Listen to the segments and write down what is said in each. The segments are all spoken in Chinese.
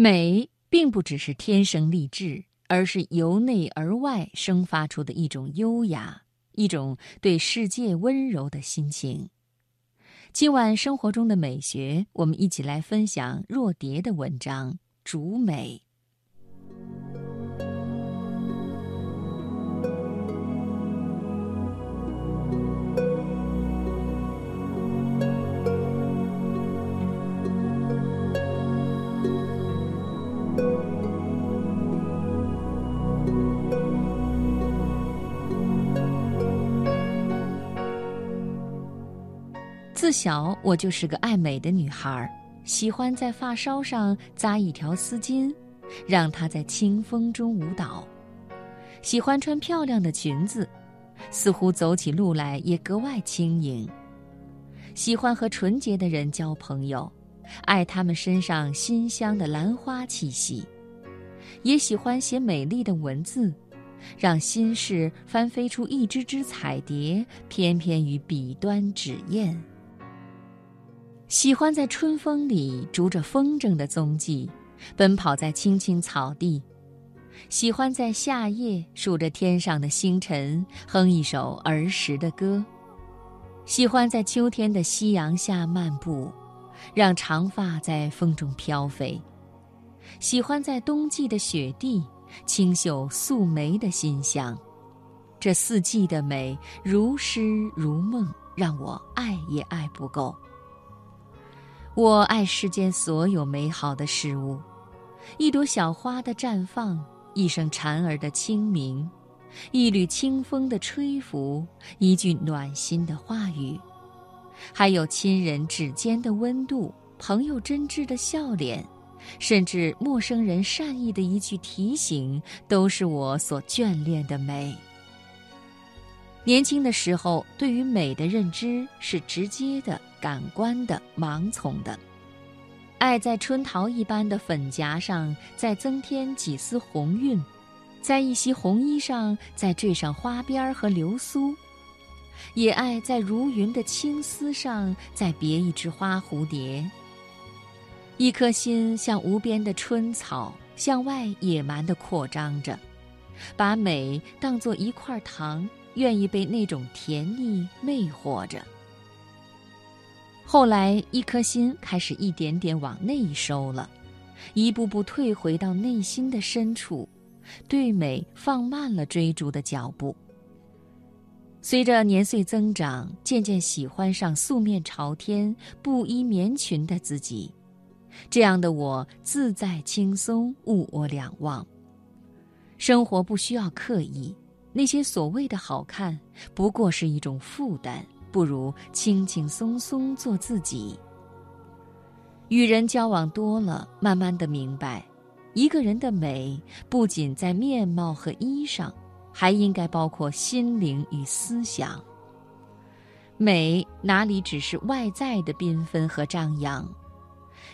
美并不只是天生丽质，而是由内而外生发出的一种优雅，一种对世界温柔的心情。今晚生活中的美学，我们一起来分享若蝶的文章《竹美》。自小我就是个爱美的女孩，喜欢在发梢上扎一条丝巾，让它在清风中舞蹈；喜欢穿漂亮的裙子，似乎走起路来也格外轻盈；喜欢和纯洁的人交朋友，爱他们身上馨香的兰花气息；也喜欢写美丽的文字，让心事翻飞出一只只彩蝶，翩翩于笔端纸砚。喜欢在春风里逐着风筝的踪迹，奔跑在青青草地；喜欢在夏夜数着天上的星辰，哼一首儿时的歌；喜欢在秋天的夕阳下漫步，让长发在风中飘飞；喜欢在冬季的雪地清嗅素梅的馨香。这四季的美，如诗如梦，让我爱也爱不够。我爱世间所有美好的事物，一朵小花的绽放，一声蝉儿的清鸣，一缕清风的吹拂，一句暖心的话语，还有亲人指尖的温度，朋友真挚的笑脸，甚至陌生人善意的一句提醒，都是我所眷恋的美。年轻的时候，对于美的认知是直接的。感官的盲从的，爱在春桃一般的粉颊上再增添几丝红晕，在一袭红衣上再缀上花边和流苏，也爱在如云的青丝上再别一只花蝴蝶。一颗心像无边的春草，向外野蛮地扩张着，把美当作一块糖，愿意被那种甜腻魅惑着。后来，一颗心开始一点点往内收了，一步步退回到内心的深处，对美放慢了追逐的脚步。随着年岁增长，渐渐喜欢上素面朝天、布衣棉裙的自己，这样的我自在轻松，物我两忘。生活不需要刻意，那些所谓的好看，不过是一种负担。不如轻轻松松做自己。与人交往多了，慢慢的明白，一个人的美不仅在面貌和衣裳，还应该包括心灵与思想。美哪里只是外在的缤纷和张扬，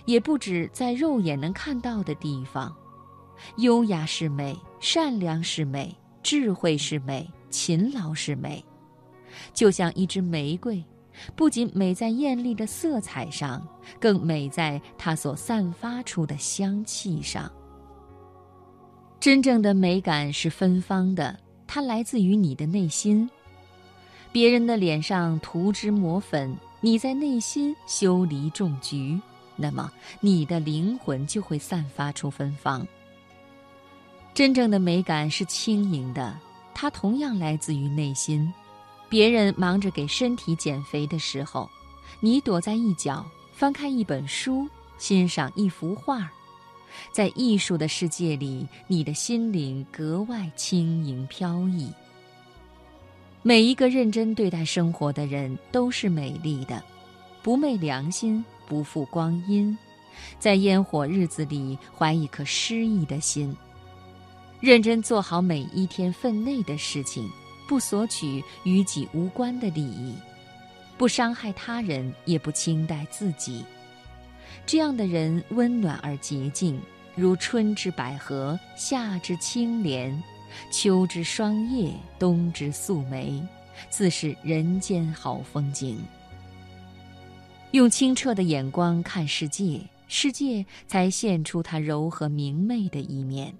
也不止在肉眼能看到的地方。优雅是美，善良是美，智慧是美，勤劳是美。就像一支玫瑰，不仅美在艳丽的色彩上，更美在它所散发出的香气上。真正的美感是芬芳的，它来自于你的内心。别人的脸上涂脂抹粉，你在内心修篱种菊，那么你的灵魂就会散发出芬芳。真正的美感是轻盈的，它同样来自于内心。别人忙着给身体减肥的时候，你躲在一角，翻开一本书，欣赏一幅画，在艺术的世界里，你的心灵格外轻盈飘逸。每一个认真对待生活的人都是美丽的，不昧良心，不负光阴，在烟火日子里怀一颗诗意的心，认真做好每一天分内的事情。不索取与己无关的利益，不伤害他人，也不轻待自己。这样的人温暖而洁净，如春之百合，夏之青莲，秋之霜叶，冬之素梅，自是人间好风景。用清澈的眼光看世界，世界才现出它柔和明媚的一面。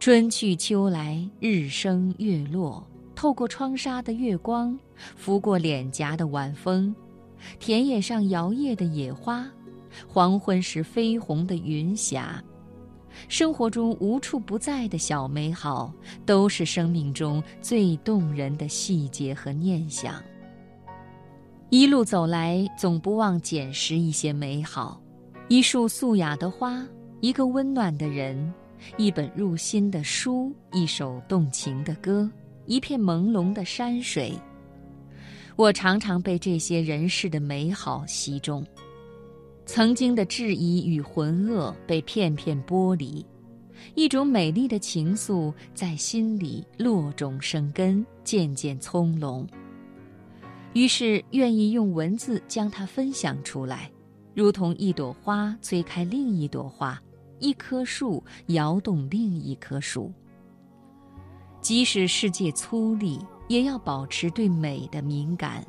春去秋来，日升月落，透过窗纱的月光，拂过脸颊的晚风，田野上摇曳的野花，黄昏时绯红的云霞，生活中无处不在的小美好，都是生命中最动人的细节和念想。一路走来，总不忘捡拾一些美好：一束素雅的花，一个温暖的人。一本入心的书，一首动情的歌，一片朦胧的山水。我常常被这些人世的美好吸中，曾经的质疑与浑噩被片片剥离，一种美丽的情愫在心里落种生根，渐渐葱茏。于是愿意用文字将它分享出来，如同一朵花催开另一朵花。一棵树摇动另一棵树。即使世界粗粝，也要保持对美的敏感。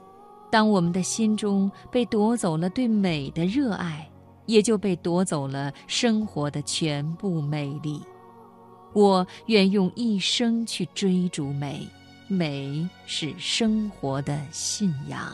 当我们的心中被夺走了对美的热爱，也就被夺走了生活的全部美丽。我愿用一生去追逐美，美是生活的信仰。